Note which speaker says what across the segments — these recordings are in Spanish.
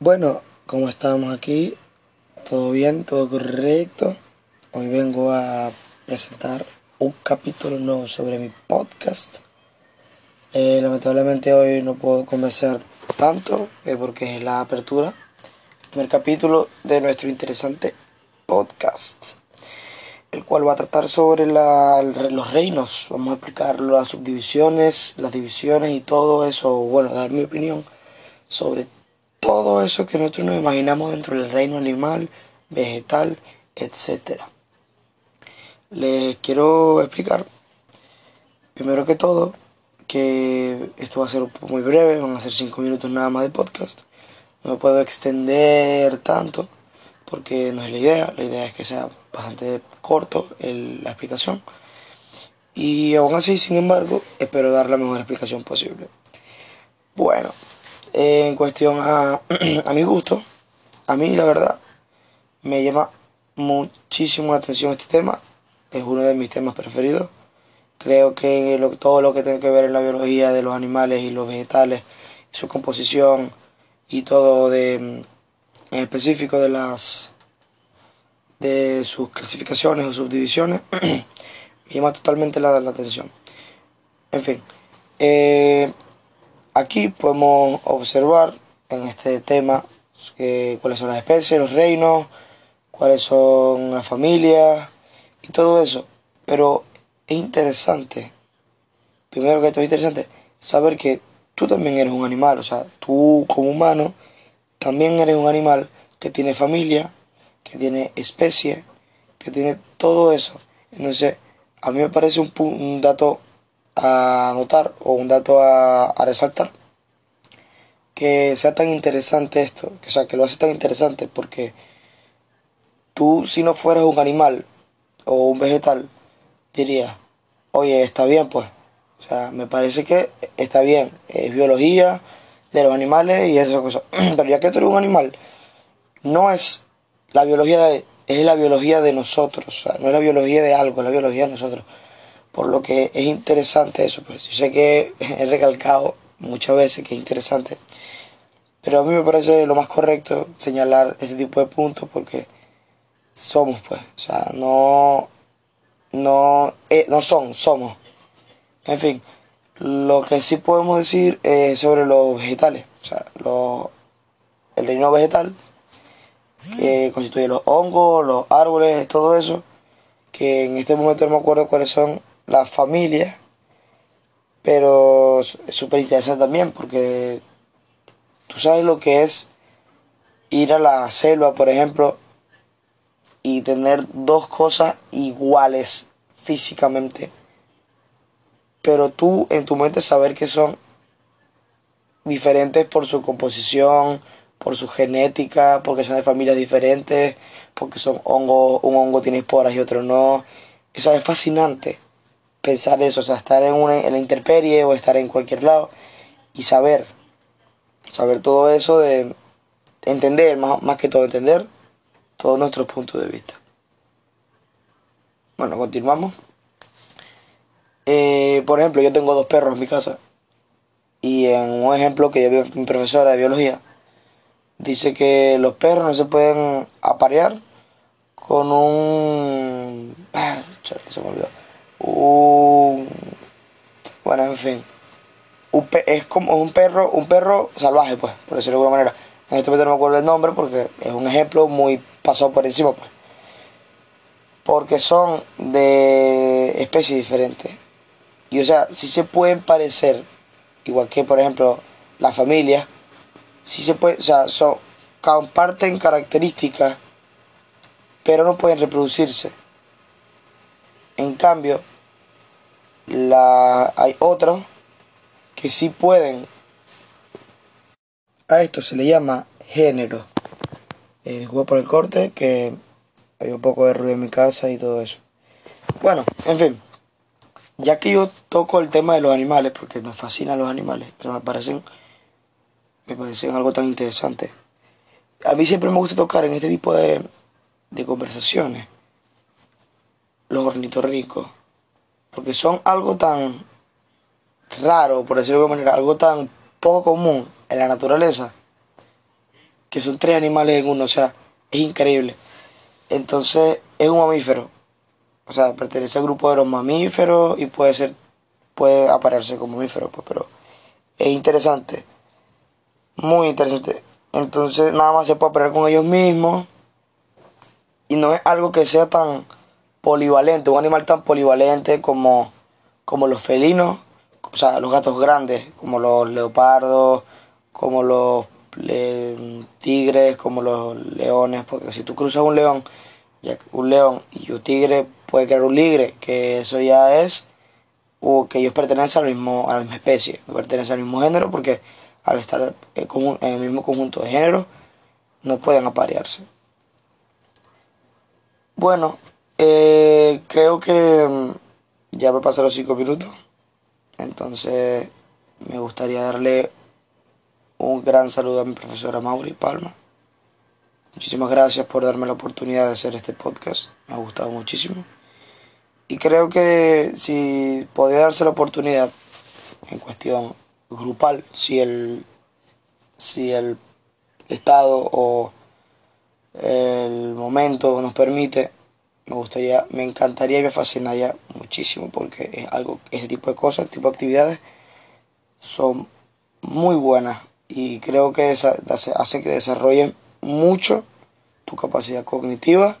Speaker 1: Bueno, como estamos aquí, todo bien, todo correcto. Hoy vengo a presentar un capítulo nuevo sobre mi podcast. Eh, lamentablemente hoy no puedo convencer tanto eh, porque es la apertura. Primer capítulo de nuestro interesante podcast, el cual va a tratar sobre la, los reinos. Vamos a explicar las subdivisiones, las divisiones y todo eso. Bueno, dar mi opinión sobre todo eso que nosotros nos imaginamos dentro del reino animal, vegetal, etc. Les quiero explicar, primero que todo, que esto va a ser muy breve, van a ser 5 minutos nada más de podcast. No me puedo extender tanto porque no es la idea, la idea es que sea bastante corto la explicación. Y aún así, sin embargo, espero dar la mejor explicación posible. Bueno, en cuestión a, a mi gusto, a mí la verdad me llama muchísimo la atención este tema, es uno de mis temas preferidos. Creo que todo lo que tiene que ver en la biología de los animales y los vegetales, su composición y todo de, en específico de las de sus clasificaciones o subdivisiones me llama totalmente la, la atención. En fin, eh, Aquí podemos observar en este tema eh, cuáles son las especies, los reinos, cuáles son las familias y todo eso. Pero es interesante, primero que todo es interesante, saber que tú también eres un animal, o sea, tú como humano también eres un animal que tiene familia, que tiene especie, que tiene todo eso. Entonces, a mí me parece un, un dato a notar o un dato a, resaltar. Que sea tan interesante esto, o sea, que lo hace tan interesante porque tú si no fueras un animal o un vegetal dirías, oye, está bien pues, o sea, me parece que está bien, es biología de los animales y esas cosas, pero ya que tú eres un animal, no es la biología de, es la biología de nosotros, o sea, no es la biología de algo, es la biología de nosotros. Por lo que es interesante eso, pues. Yo sé que he recalcado muchas veces que es interesante, pero a mí me parece lo más correcto señalar ese tipo de puntos porque somos, pues, o sea, no, no, eh, no son, somos. En fin, lo que sí podemos decir es sobre los vegetales, o sea, el reino vegetal, que constituye los hongos, los árboles, todo eso, que en este momento no me acuerdo cuáles son la familia, pero es súper interesante también porque tú sabes lo que es ir a la selva, por ejemplo, y tener dos cosas iguales físicamente, pero tú en tu mente saber que son diferentes por su composición, por su genética, porque son de familias diferentes, porque son hongos, un hongo tiene esporas y otro no. Eso es fascinante pensar eso, o sea, estar en, una, en la intemperie o estar en cualquier lado y saber, saber todo eso de entender, más, más que todo entender todos nuestros puntos de vista. Bueno, continuamos. Eh, por ejemplo, yo tengo dos perros en mi casa y en un ejemplo que ya vio mi profesora de biología, dice que los perros no se pueden aparear con un... Ah, se me olvidó un bueno en fin. Es como un perro un perro salvaje pues por decirlo de alguna manera. En este momento no me acuerdo el nombre porque es un ejemplo muy pasado por encima pues. Porque son de especies diferentes. Y o sea si se pueden parecer igual que por ejemplo la familia. Si se puede o sea son comparten características pero no pueden reproducirse en cambio, la, hay otros que sí pueden. A esto se le llama género. Eh, juego por el corte, que hay un poco de ruido en mi casa y todo eso. Bueno, en fin. Ya que yo toco el tema de los animales, porque me fascinan los animales, pero me parecen, me parecen algo tan interesante. A mí siempre me gusta tocar en este tipo de conversaciones los ornitorrincos. Porque son algo tan raro, por decirlo de alguna manera, algo tan poco común en la naturaleza, que son tres animales en uno, o sea, es increíble. Entonces, es un mamífero. O sea, pertenece al grupo de los mamíferos y puede ser, puede aparearse como mamífero, pues, pero es interesante. Muy interesante. Entonces, nada más se puede aparear con ellos mismos. Y no es algo que sea tan polivalente, un animal tan polivalente como, como los felinos, o sea, los gatos grandes, como los leopardos, como los tigres, como los leones, porque si tú cruzas un león, un león y un tigre puede crear un ligre, que eso ya es o que ellos pertenecen al mismo, a la misma especie, pertenecen al mismo género, porque al estar en el mismo conjunto de géneros no pueden aparearse. Bueno, eh, creo que mm, ya me pasaron cinco minutos. Entonces me gustaría darle un gran saludo a mi profesora Mauri Palma. Muchísimas gracias por darme la oportunidad de hacer este podcast. Me ha gustado muchísimo. Y creo que si podía darse la oportunidad en cuestión grupal, si el, si el Estado o el momento nos permite, me gustaría, me encantaría y me fascinaría muchísimo porque es algo, ese tipo de cosas, este tipo de actividades son muy buenas y creo que hace que desarrollen mucho tu capacidad cognitiva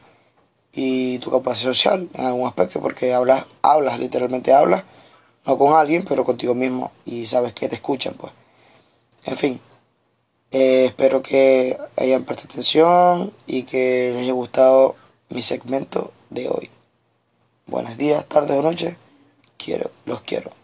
Speaker 1: y tu capacidad social en algún aspecto porque hablas, hablas, literalmente hablas, no con alguien, pero contigo mismo y sabes que te escuchan, pues. En fin, eh, espero que hayan prestado atención y que les haya gustado mi segmento de hoy. Buenos días, tardes o noches. Quiero, los quiero.